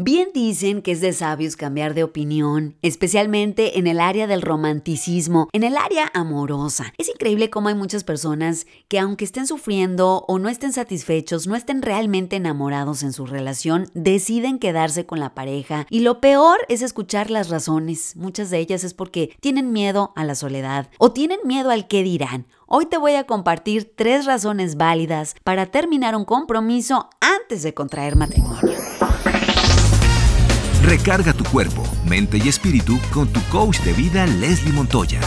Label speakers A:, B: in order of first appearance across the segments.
A: Bien dicen que es de sabios cambiar de opinión, especialmente en el área del romanticismo, en el área amorosa. Es increíble cómo hay muchas personas que aunque estén sufriendo o no estén satisfechos, no estén realmente enamorados en su relación, deciden quedarse con la pareja. Y lo peor es escuchar las razones. Muchas de ellas es porque tienen miedo a la soledad o tienen miedo al qué dirán. Hoy te voy a compartir tres razones válidas para terminar un compromiso antes de contraer matrimonio.
B: Recarga tu cuerpo, mente y espíritu con tu coach de vida Leslie Montoya.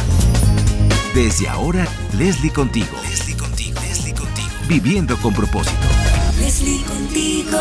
B: Desde ahora, Leslie contigo. Leslie contigo. Leslie contigo. Viviendo con propósito.
C: Leslie contigo.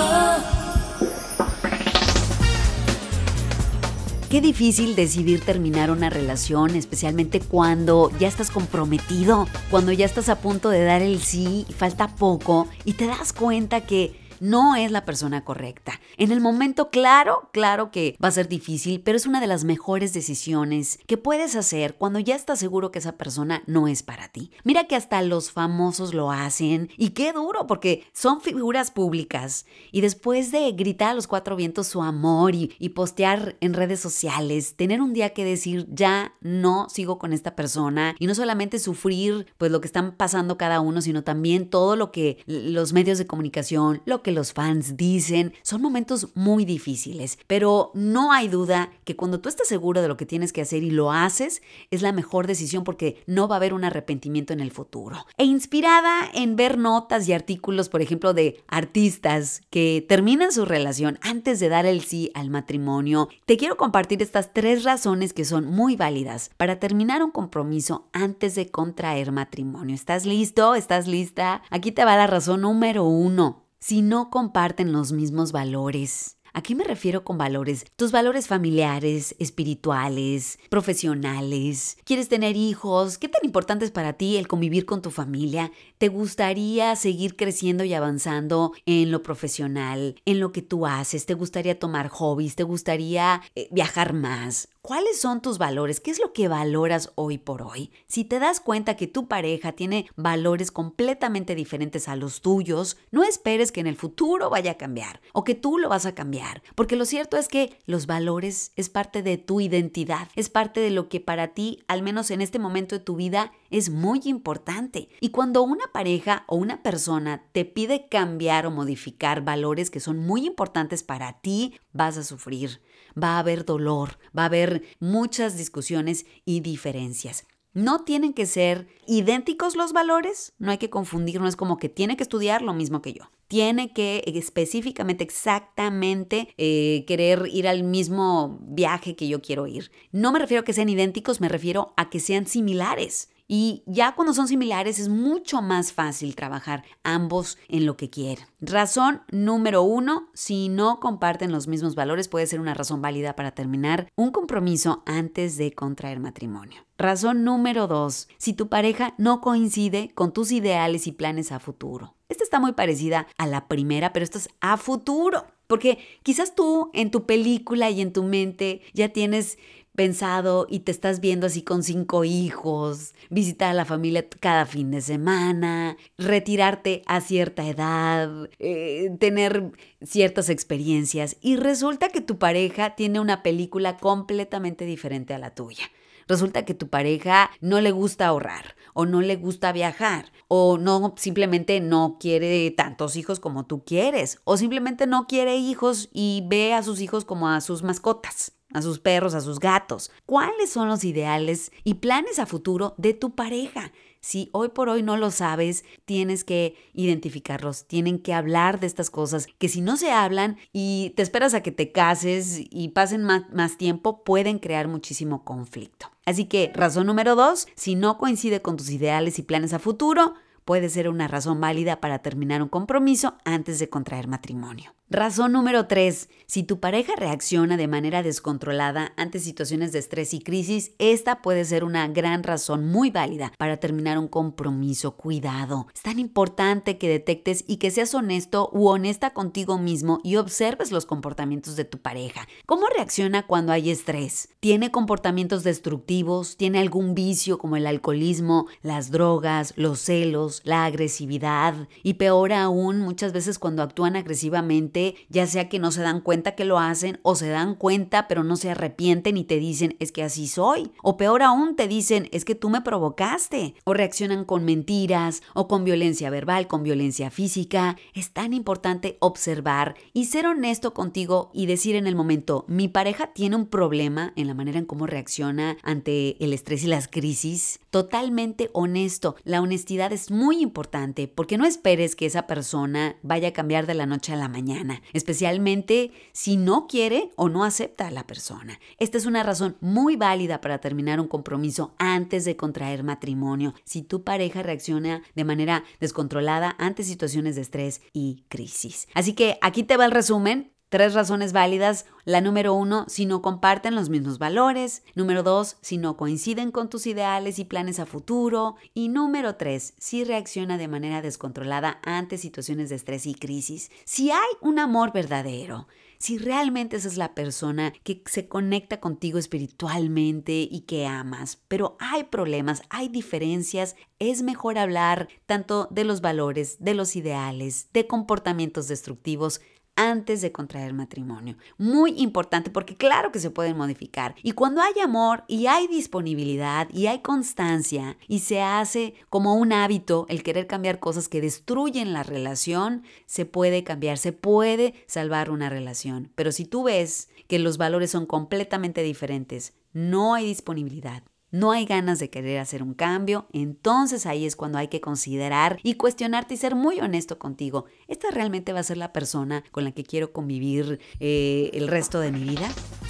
A: Qué difícil decidir terminar una relación, especialmente cuando ya estás comprometido, cuando ya estás a punto de dar el sí y falta poco y te das cuenta que no es la persona correcta. En el momento, claro, claro que va a ser difícil, pero es una de las mejores decisiones que puedes hacer cuando ya estás seguro que esa persona no es para ti. Mira que hasta los famosos lo hacen y qué duro porque son figuras públicas y después de gritar a los cuatro vientos su amor y, postear en redes sociales, tener un día que decir ya no sigo con esta persona y no solamente sufrir pues lo que están pasando cada uno, sino también todo lo que los medios de comunicación, lo que los fans dicen, son momentos muy difíciles, pero no hay duda que cuando tú estás seguro de lo que tienes que hacer y lo haces, es la mejor decisión porque no va a haber un arrepentimiento en el futuro. E inspirada en ver notas y artículos, por ejemplo, de artistas que terminan su relación antes de dar el sí al matrimonio, te quiero compartir estas tres razones que son muy válidas para terminar un compromiso antes de contraer matrimonio. ¿Estás listo? ¿Estás lista? Aquí te va la razón número uno si no comparten los mismos valores. ¿A qué me refiero con valores? Tus valores familiares, espirituales, profesionales. ¿Quieres tener hijos? ¿Qué tan importante es para ti el convivir con tu familia? ¿Te gustaría seguir creciendo y avanzando en lo profesional, en lo que tú haces? ¿Te gustaría tomar hobbies? ¿Te gustaría eh, viajar más? ¿Cuáles son tus valores? ¿Qué es lo que valoras hoy por hoy? Si te das cuenta que tu pareja tiene valores completamente diferentes a los tuyos, no esperes que en el futuro vaya a cambiar o que tú lo vas a cambiar, porque lo cierto es que los valores es parte de tu identidad, es parte de lo que para ti, al menos en este momento de tu vida, es muy importante. Y cuando una pareja o una persona te pide cambiar o modificar valores que son muy importantes para ti, vas a sufrir va a haber dolor, va a haber muchas discusiones y diferencias. No tienen que ser idénticos los valores, no hay que confundir, no es como que tiene que estudiar lo mismo que yo. Tiene que específicamente, exactamente eh, querer ir al mismo viaje que yo quiero ir. No me refiero a que sean idénticos, me refiero a que sean similares. Y ya cuando son similares es mucho más fácil trabajar ambos en lo que quieren. Razón número uno, si no comparten los mismos valores puede ser una razón válida para terminar un compromiso antes de contraer matrimonio. Razón número dos, si tu pareja no coincide con tus ideales y planes a futuro. Esta está muy parecida a la primera, pero esto es a futuro. Porque quizás tú en tu película y en tu mente ya tienes pensado y te estás viendo así con cinco hijos, visitar a la familia cada fin de semana, retirarte a cierta edad, eh, tener ciertas experiencias y resulta que tu pareja tiene una película completamente diferente a la tuya. Resulta que tu pareja no le gusta ahorrar o no le gusta viajar o no simplemente no quiere tantos hijos como tú quieres o simplemente no quiere hijos y ve a sus hijos como a sus mascotas a sus perros, a sus gatos. ¿Cuáles son los ideales y planes a futuro de tu pareja? Si hoy por hoy no lo sabes, tienes que identificarlos, tienen que hablar de estas cosas, que si no se hablan y te esperas a que te cases y pasen más, tiempo, pueden crear muchísimo conflicto. Así que, razón número dos, si no coincide con tus ideales y planes a futuro, puede ser una razón válida para terminar un compromiso antes de contraer matrimonio. Razón número 3. Si tu pareja reacciona de manera descontrolada ante situaciones de estrés y crisis, esta puede ser una gran razón muy válida para terminar un compromiso. Cuidado. Es tan importante que detectes y que seas honesto u honesta contigo mismo y observes los comportamientos de tu pareja. ¿Cómo reacciona cuando hay estrés? ¿Tiene comportamientos destructivos? ¿Tiene algún vicio como el alcoholismo, las drogas, los celos, la agresividad? Y peor aún, muchas veces cuando actúan agresivamente, ya sea que no se dan cuenta que lo hacen o se dan cuenta pero no se arrepienten y te dicen es que así soy. O peor aún, te dicen es que tú me provocaste. O reaccionan con mentiras o con violencia verbal, con violencia física. Es tan importante observar y ser honesto contigo y decir en el momento, mi pareja tiene un problema en la manera en cómo reacciona ante el estrés y las crisis. Totalmente honesto. La honestidad es muy importante porque no esperes que esa persona vaya a cambiar de la noche a la mañana, especialmente si no quiere o no acepta a la persona. Esta es una razón muy válida para terminar un compromiso antes de contraer matrimonio. Si tu pareja reacciona de manera descontrolada ante situaciones de estrés y crisis. Así que aquí te va el resumen. Tres razones válidas. La número uno, si no comparten los mismos valores. Número dos, si no coinciden con tus ideales y planes a futuro. Y número tres, si reacciona de manera descontrolada ante situaciones de estrés y crisis. Si hay un amor verdadero, si realmente esa es la persona que se conecta contigo espiritualmente y que amas, pero hay problemas, hay diferencias, es mejor hablar tanto de los valores, de los ideales, de comportamientos destructivos, antes de contraer matrimonio. Muy importante porque claro que se pueden modificar. Y cuando hay amor y hay disponibilidad y hay constancia y se hace como un hábito el querer cambiar cosas que destruyen la relación, se puede cambiar, se puede salvar una relación. Pero si tú ves que los valores son completamente diferentes, no hay disponibilidad, no hay ganas de querer hacer un cambio, entonces ahí es cuando hay que considerar y cuestionarte y ser muy honesto contigo. ¿Esta realmente va a ser la persona con la que quiero convivir eh, el resto de mi vida?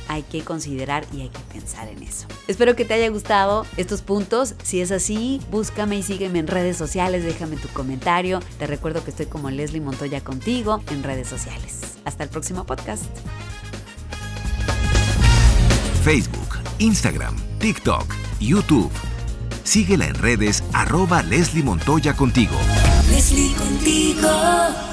A: Hay que considerar y hay que pensar en eso. Espero que te haya gustado estos puntos. Si es así, búscame y sígueme en redes sociales, déjame tu comentario. Te recuerdo que estoy como Leslie Montoya contigo en redes sociales. Hasta el próximo podcast.
B: Facebook, Instagram, TikTok YouTube. Síguela en redes arroba Leslie Montoya contigo.
C: Leslie contigo.